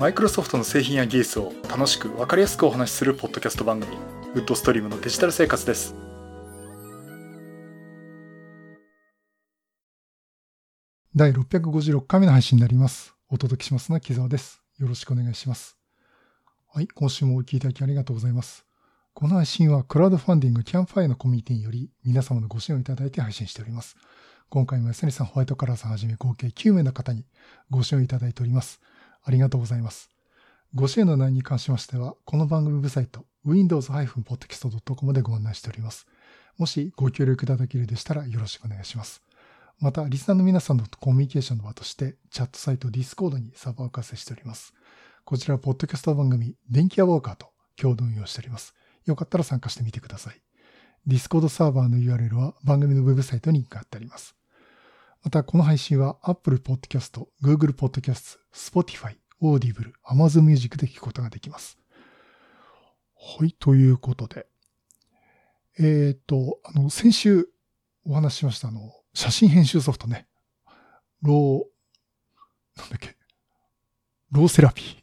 マイクロソフトの製品や技術を楽しく分かりやすくお話しするポッドキャスト番組ウッドストリームのデジタル生活です。第656回目の配信になります。お届けしますのは木澤です。よろしくお願いします。はい今週もお聞きいただきありがとうございます。この配信はクラウドファンディングキャンファイのコミュニティにより皆様のご支援をいただいて配信しております。今回も安成さん、ホワイトカラーさんはじめ合計9名の方にご支援いただいております。ありがとうございます。ご支援の内容に関しましては、この番組ウェブサイト、windows-podcast.com でご案内しております。もしご協力いただけるでしたらよろしくお願いします。また、リスナーの皆さんのコミュニケーションの場として、チャットサイト Discord にサーバーを開設しております。こちらは、ポッドキャスト番組、電気屋ウォーカーと共同運用しております。よかったら参加してみてください。Discord サーバーの URL は番組のウェブサイトに貼ってあります。また、この配信は Apple Podcast、Google Podcast、Spotify、Audible、Amazon Music で聞くことができます。はい、ということで。えっ、ー、と、あの、先週お話ししました、あの、写真編集ソフトね。ロー、なんだっけ、ローセラピー。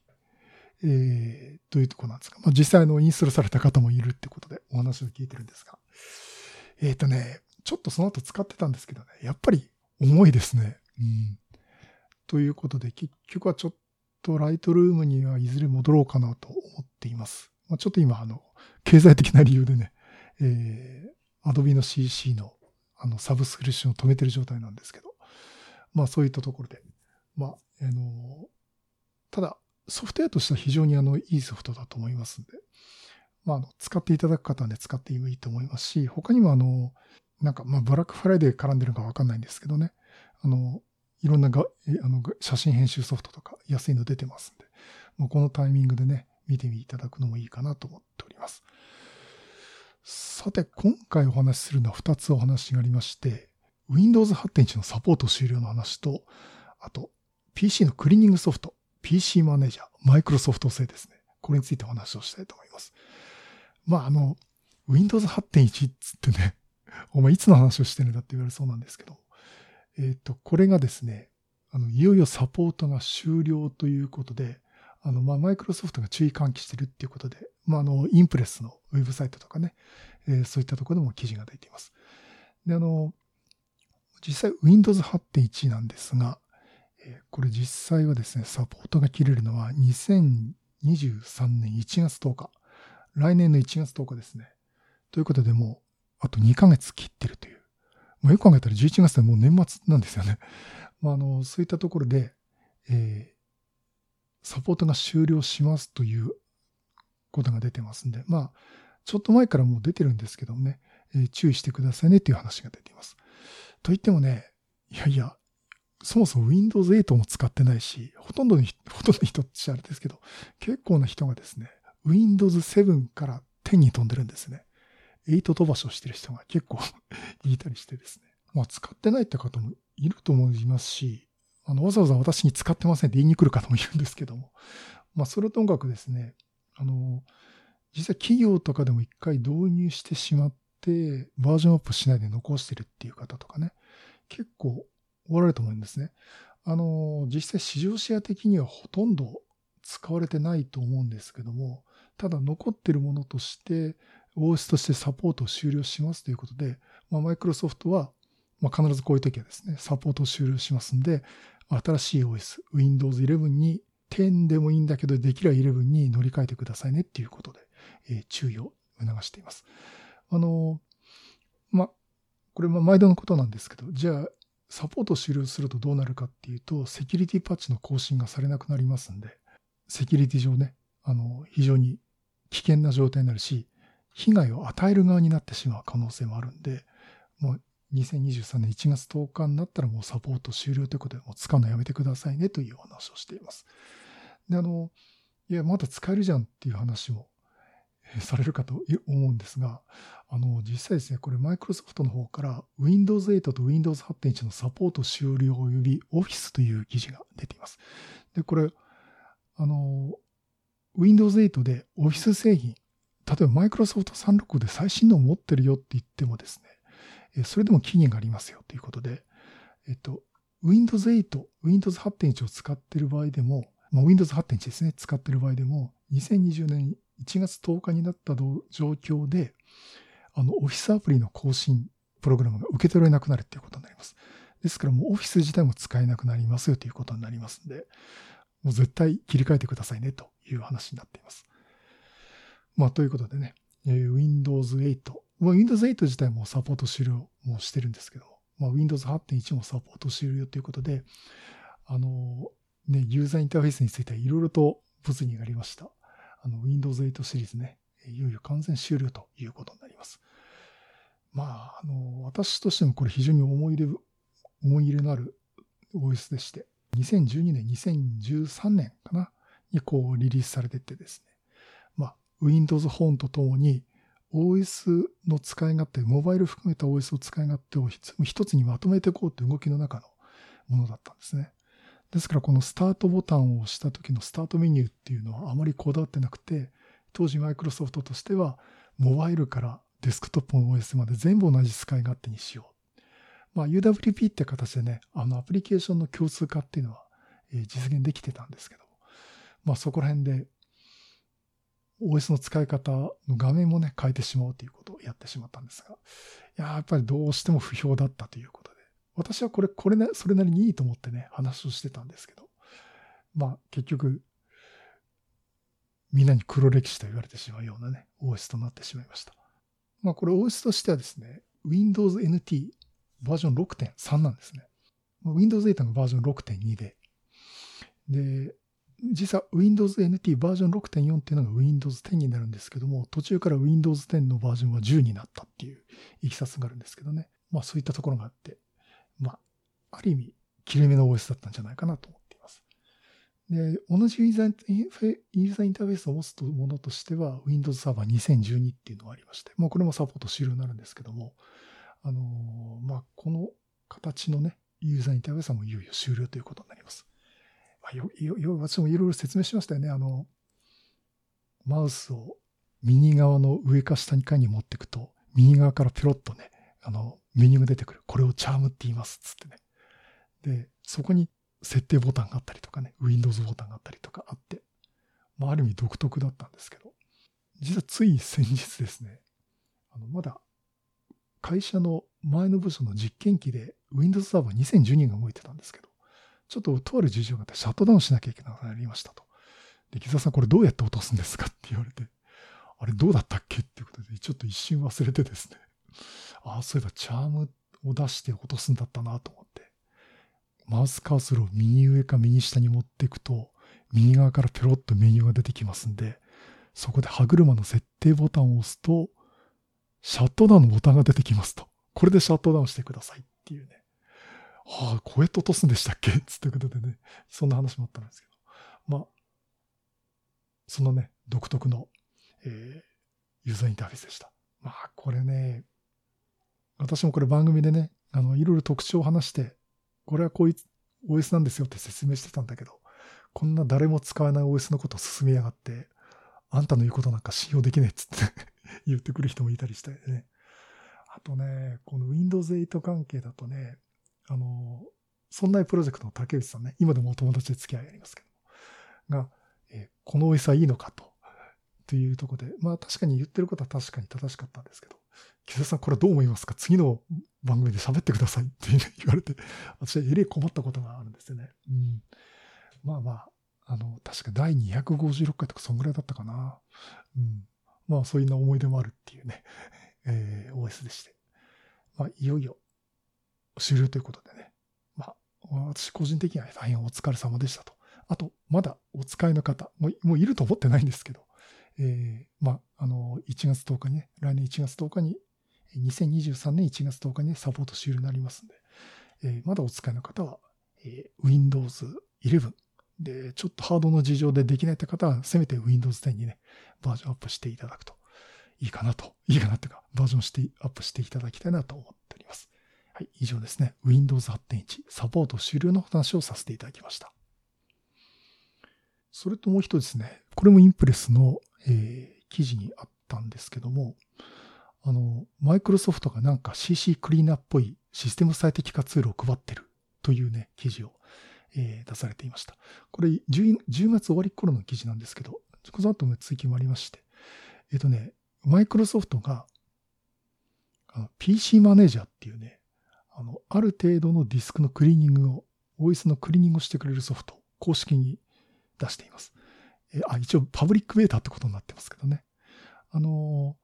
えー、というとこなんですか。まあ、実際のインストールされた方もいるってことでお話を聞いてるんですが。えっ、ー、とね、ちょっとその後使ってたんですけどね、やっぱり重いですね。うん。ということで、結局はちょっとライトルームにはいずれ戻ろうかなと思っています。まあ、ちょっと今、あの、経済的な理由でね、えー、Adobe の CC のあのサブスクリプションを止めてる状態なんですけど、まあそういったところで、まあ、あの、ただ、ソフトウェアとしては非常にあの、いいソフトだと思いますんで、まあ、あの、使っていただく方はね、使ってもいいと思いますし、他にもあの、なんか、まあ、ブラックフライデー絡んでるかわかんないんですけどね。あの、いろんながあの写真編集ソフトとか安いの出てますんで、もうこのタイミングでね、見てみいただくのもいいかなと思っております。さて、今回お話しするのは2つお話がありまして、Windows 8.1のサポート終了の話と、あと、PC のクリーニングソフト、PC マネージャー、マイクロソフト製ですね。これについてお話をしたいと思います。まあ、あの、Windows 8.1っつってね、お前いつの話をしてるんだって言われそうなんですけど、えっ、ー、と、これがですね、あの、いよいよサポートが終了ということで、あの、まあ、マイクロソフトが注意喚起してるっていうことで、まあ、あの、インプレスのウェブサイトとかね、えー、そういったところでも記事が出ています。で、あの、実際 Windows 8.1なんですが、えー、これ実際はですね、サポートが切れるのは2023年1月10日。来年の1月10日ですね。ということでもうあと2ヶ月切ってるという。もうよく考えたら11月でもう年末なんですよね。まあ、あの、そういったところで、えー、サポートが終了しますということが出てますんで、まあ、ちょっと前からもう出てるんですけどもね、えー、注意してくださいねっていう話が出ています。と言ってもね、いやいや、そもそも Windows 8も使ってないし、ほとんどの、ほとんどの人ってあれですけど、結構な人がですね、Windows 7から10に飛んでるんですね。8飛ばしをしてる人が結構 いたりしてですね。まあ使ってないって方もいると思いますし、あの、わざわざ私に使ってませんって言いに来る方もいるんですけども。まあそれともかくですね、あの、実際企業とかでも一回導入してしまって、バージョンアップしないで残してるっていう方とかね、結構おられると思うんですね。あの、実際市場シェア的にはほとんど使われてないと思うんですけども、ただ残ってるものとして、OS としてサポートを終了しますということで、まあ、マイクロソフトは、まあ、必ずこういう時はですね、サポートを終了しますんで、新しい OS、Windows 11に10でもいいんだけど、できれば11に乗り換えてくださいねっていうことで、えー、注意を促しています。あの、ま、これも毎度のことなんですけど、じゃあ、サポートを終了するとどうなるかっていうと、セキュリティパッチの更新がされなくなりますんで、セキュリティ上ね、あの、非常に危険な状態になるし、被害を与える側になってしまう可能性もあるんで、もう2023年1月10日になったらもうサポート終了ということで、もう使うのやめてくださいねというお話をしています。で、あの、いや、まだ使えるじゃんっていう話もされるかと思うんですが、あの、実際ですね、これマイクロソフトの方から Windows 8と Windows 8.1のサポート終了及び Office という記事が出ています。で、これ、あの、Windows 8で Office 製品、例えばマイクロソフト365で最新のを持ってるよって言ってもですね、それでも期限がありますよということで、えっと、Windows 8、Windows 8.1を使ってる場合でも、まあ、Windows 8.1ですね、使ってる場合でも、2020年1月10日になった状況で、あの、オフィスアプリの更新プログラムが受け取れなくなるっていうことになります。ですからもうオフィス自体も使えなくなりますよということになりますんで、もう絶対切り替えてくださいねという話になっています。まあ、ということでね、えー、Windows 8、まあ、Windows 8自体もサポート終了もしてるんですけども、まあ、Windows 8.1もサポート終了ということで、あの、ね、ユーザーインターフェースについてはいろいろと物議がありました。あの、Windows 8シリーズね、いよいよ完全終了ということになります。まあ、あの、私としてもこれ非常に思い入れ、思い入れのある OS でして、2012年、2013年かなにこうリリースされてってですね、Windows 本とともに OS の使い勝手、モバイル含めた OS を使い勝手を一つにまとめていこうという動きの中のものだったんですね。ですからこのスタートボタンを押した時のスタートメニューっていうのはあまりこだわってなくて、当時マイクロソフトとしてはモバイルからデスクトップの OS まで全部同じ使い勝手にしよう。まあ UWP って形でね、あのアプリケーションの共通化っていうのは実現できてたんですけども、まあそこら辺で OS の使い方の画面もね、変えてしまおうということをやってしまったんですが、いや、やっぱりどうしても不評だったということで、私はこれ、これね、それなりにいいと思ってね、話をしてたんですけど、まあ結局、みんなに黒歴史と言われてしまうようなね、OS となってしまいました。まあこれ OS としてはですね、Windows NT バージョン6.3なんですね。Windows 8がバージョン6.2で、で、実は Windows NT バージョン6.4っていうのが Windows 10になるんですけども、途中から Windows 10のバージョンは10になったっていういきさつがあるんですけどね。まあそういったところがあって、まあ、ある意味、切れ目の OS だったんじゃないかなと思っています。で、同じユーザーユーザインターフェースを持つものとしては、Windows Server 2012っていうのがありまして、もうこれもサポート終了になるんですけども、あのー、まあ、この形のね、ユーザーインターフェースはもういよいよ終了ということになります。私もいろいろ説明しましたよね。あの、マウスを右側の上か下にかに持っていくと、右側からピロッとね、あの、メニューが出てくる。これをチャームって言います。つってね。で、そこに設定ボタンがあったりとかね、Windows ボタンがあったりとかあって、まあ、ある意味独特だったんですけど、実はつい先日ですね、あの、まだ会社の前の部署の実験機で Windows Server 2012が動いてたんですけど、ちょっととある事情があってシャットダウンしなきゃいけなくなりましたと。で、木澤さんこれどうやって落とすんですかって言われて、あれどうだったっけっていうことで、ちょっと一瞬忘れてですね。ああ、そういえばチャームを出して落とすんだったなと思って。マウスカーソルを右上か右下に持っていくと、右側からペロッとメニューが出てきますんで、そこで歯車の設定ボタンを押すと、シャットダウンのボタンが出てきますと。これでシャットダウンしてくださいっていうね。はあ、こうやって落とすんでしたっけ？つってことでね、そんな話もあったんですけど。まあ、そのね、独特の、えー、ユーザーインターフェースでした。まあ、これね、私もこれ番組でね、あの、いろいろ特徴を話して、これはこういう OS なんですよって説明してたんだけど、こんな誰も使わない OS のことを進めやがって、あんたの言うことなんか信用できないっつって 言ってくる人もいたりしてね。あとね、この Windows 8関係だとね、あの、そんなプロジェクトの竹内さんね、今でもお友達で付き合いありますけどが、えー、この OS はいいのかと、というところで、まあ確かに言ってることは確かに正しかったんですけど、木田さんこれどう思いますか？次の番組で喋ってくださいって言われて、私はえれい困ったことがあるんですよね。うん。まあまあ、あの、確か第256回とかそんぐらいだったかな。うん。まあそういうな思い出もあるっていうね、えー、OS でして。まあいよいよ終了ということでね。まあ私個人的には大変お疲れ様でしたと。あと、まだお使いの方、もうもういると思ってないんですけど、えー、まあ、あの、1月10日にね、来年1月10日に2023年1月10日に、サポート終了になりますんで、えー、まだお使いの方は、えー、Windows 11で、ちょっとハードの事情でできないって方は、せめて Windows 10にね、バージョンアップしていただくといいかなと、いいかなっていうか、バージョンしてアップしていただきたいなと思って。はい、以上ですね。Windows 8.1サポート終了の話をさせていただきました。それともう一つですね、これもインプレスの、えー、記事にあったんですけども、あの、マイクロソフトがなんか CC クリーナーっぽいシステム最適化ツールを配ってるというね、記事を、えー、出されていました。これ 10, 10月終わり頃の記事なんですけど、この後も追記もありまして、えっ、ー、とね、マイクロソフトがあの PC マネージャーっていうね、あの、ある程度のディスクのクリーニングを、OS のクリーニングをしてくれるソフト公式に出しています。えあ、一応パブリックベータってことになってますけどね。あの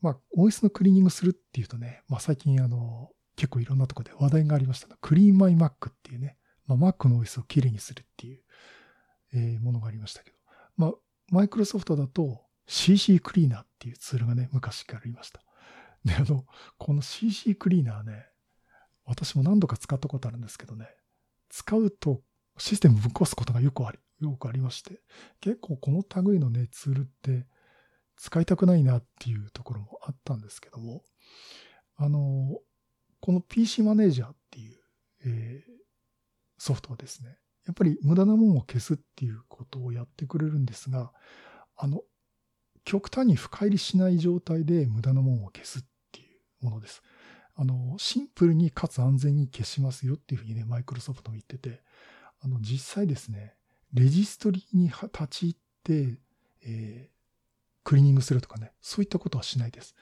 まあ、OS のクリーニングするっていうとね、まあ最近あの、結構いろんなとこで話題がありました、クリーンマイ Mac っていうね、まあ、Mac の OS をきれいにするっていう、えー、ものがありましたけど、まあ、マイクロソフトだと CC クリーナーっていうツールがね、昔からありました。で、あの、この CC クリーナーね、私も何度か使ったことあるんですけどね、使うとシステムぶっ壊すことがよくあり、よくありまして、結構この類のね、ツールって使いたくないなっていうところもあったんですけども、あの、この PC マネージャーっていう、えー、ソフトはですね、やっぱり無駄なものを消すっていうことをやってくれるんですが、あの、極端に深入りしない状態で無駄なものを消すっものです。あの、シンプルにかつ安全に消しますよっていうふうにね、マイクロソフトも言ってて、あの、実際ですね、レジストリに立ち入って、えー、クリーニングするとかね、そういったことはしないです。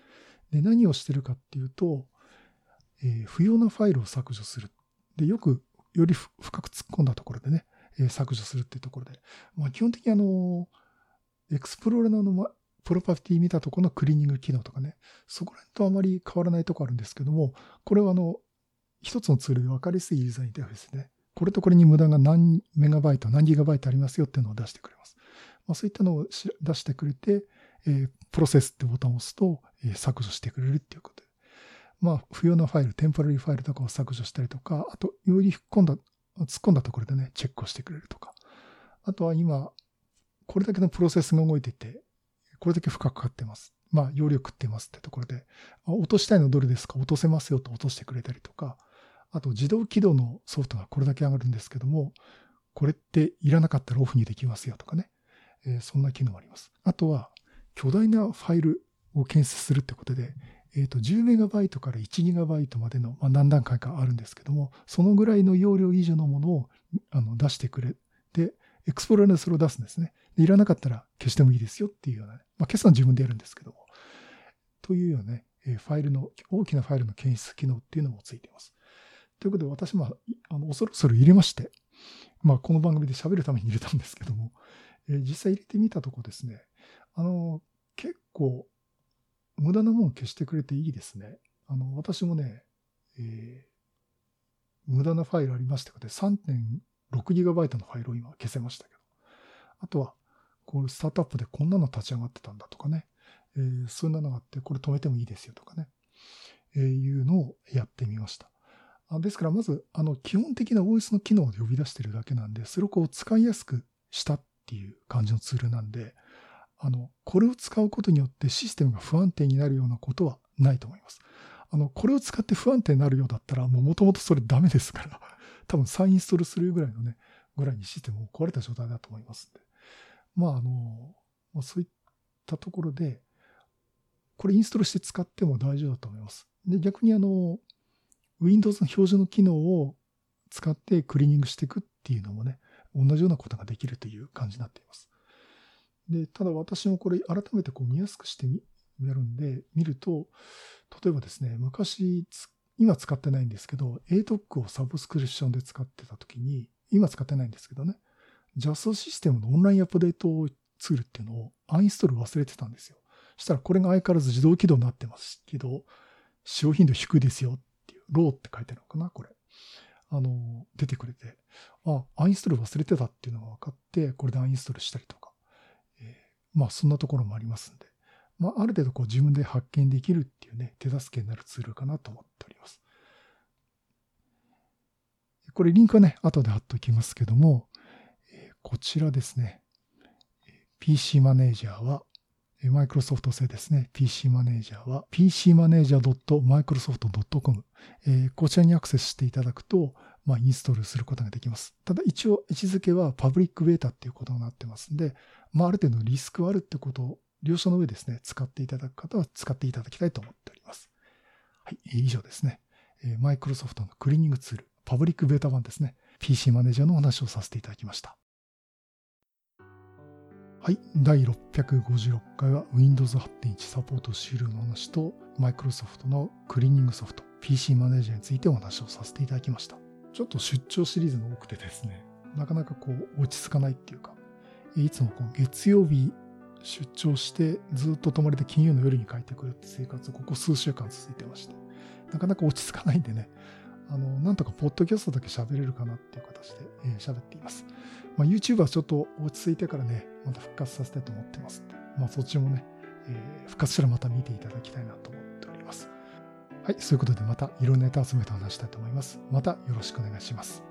で、何をしてるかっていうと、えー、不要なファイルを削除する。で、よく、より深く突っ込んだところでね、えー、削除するっていうところで、まあ、基本的にあの、エクスプローラーの、プロパティ見たところのクリーニング機能とかね、そこら辺とあまり変わらないところあるんですけども、これはあの、一つのツールで分かりやすいユーザーインターフェースね、これとこれに無駄が何メガバイト、何ギガバイトありますよっていうのを出してくれます。まあ、そういったのを出してくれて、えー、プロセスってボタンを押すと、えー、削除してくれるっていうことで。まあ、不要なファイル、テンポラリーファイルとかを削除したりとか、あと、より突っ込んだ、突っ込んだところでね、チェックをしてくれるとか。あとは今、これだけのプロセスが動いてて、これだけ負荷かかってます。まあ、容量食ってますってところで、落としたいのどれですか？落とせますよと落としてくれたりとか、あと自動起動のソフトがこれだけ上がるんですけども、これっていらなかったらオフにできますよとかね。えー、そんな機能もあります。あとは、巨大なファイルを検出するってことで、えっ、ー、と、10MB から 1GB までの、まあ、何段階かあるんですけども、そのぐらいの容量以上のものをあの出してくれて、エクスプローラーでそれを出すんですね。でいらなかったら消してもいいですよっていうような、ね、まあ、決算自分でやるんですけども。というようなね、ファイルの、大きなファイルの検出機能っていうのもついています。ということで、私も、あの、恐る恐る入れまして、まあ、この番組で喋るために入れたんですけども、えー、実際入れてみたとこですね、あの、結構、無駄なもの消してくれていいですね。あの、私もね、えー、無駄なファイルありましたかで、3 6GB のファイルを今消せましたけど。あとは、こうスタートアップでこんなの立ち上がってたんだとかね。えー、そんなのがあって、これ止めてもいいですよとかね。えー、いうのをやってみました。あですから、まず、あの、基本的な OS の機能で呼び出してるだけなんで、それをこう使いやすくしたっていう感じのツールなんで、あの、これを使うことによってシステムが不安定になるようなことはないと思います。あの、これを使って不安定になるようだったら、もう元々それダメですから。多分再インストールするぐらいのね、ぐらいにシステムを壊れた状態だと思いますんで。まあ、あの、まあ、そういったところで、これインストールして使っても大丈夫だと思います。で、逆にあの、Windows の標準の機能を使ってクリーニングしていくっていうのもね、同じようなことができるという感じになっています。で、ただ私もこれ改めてこう見やすくしてみ、やるんで、見ると、例えばですね、昔、今使ってないんですけど、ATOC をサブスクリプションで使ってた時に、今使ってないんですけどね、JAS システムのオンラインアップデートツールっていうのをアンインストール忘れてたんですよ。そしたらこれが相変わらず自動起動になってますけど、使用頻度低いですよっていう、ローって書いてあるのかな、これ。あの、出てくれて、あ、アンインストール忘れてたっていうのが分かって、これでアンインストールしたりとかえ、まあそんなところもありますんで、まあある程度こう自分で発見できるっていうね、手助けになるツールかなと思っております。これリンクはね、後で貼っておきますけども、こちらですね、PC マネージャーは、マイクロソフト製ですね、PC マネージャーは pcmanager.microsoft.com、こちらにアクセスしていただくと、まあ、インストールすることができます。ただ一応位置づけはパブリックベータっていうことになってますんで、まあ、ある程度リスクはあるってことを了承の上ですね、使っていただく方は使っていただきたいと思っております。はい、以上ですね。マイクロソフトのクリーニングツール、パブリックベータ版ですね。PC マネージャーのお話をさせていただきました。はい。第656回は Windows 8.1サポート終了の話と Microsoft のクリーニングソフト PC マネージャーについてお話をさせていただきました。ちょっと出張シリーズが多くてですね、なかなかこう落ち着かないっていうか、いつもこう月曜日出張してずっと泊まりで金曜の夜に帰ってくるって生活をここ数週間続いてまして、なかなか落ち着かないんでね、あの、なんとかポッドキャストだけ喋れるかなっていう形で喋、えー、っています。まあ、YouTube はちょっと落ち着いてからね、また復活させたいと思ってますんで、まあ、そっちもね、えー、復活したらまた見ていただきたいなと思っております。はい、そういうことでまたいろんなネタ集めて話したいと思います。またよろしくお願いします。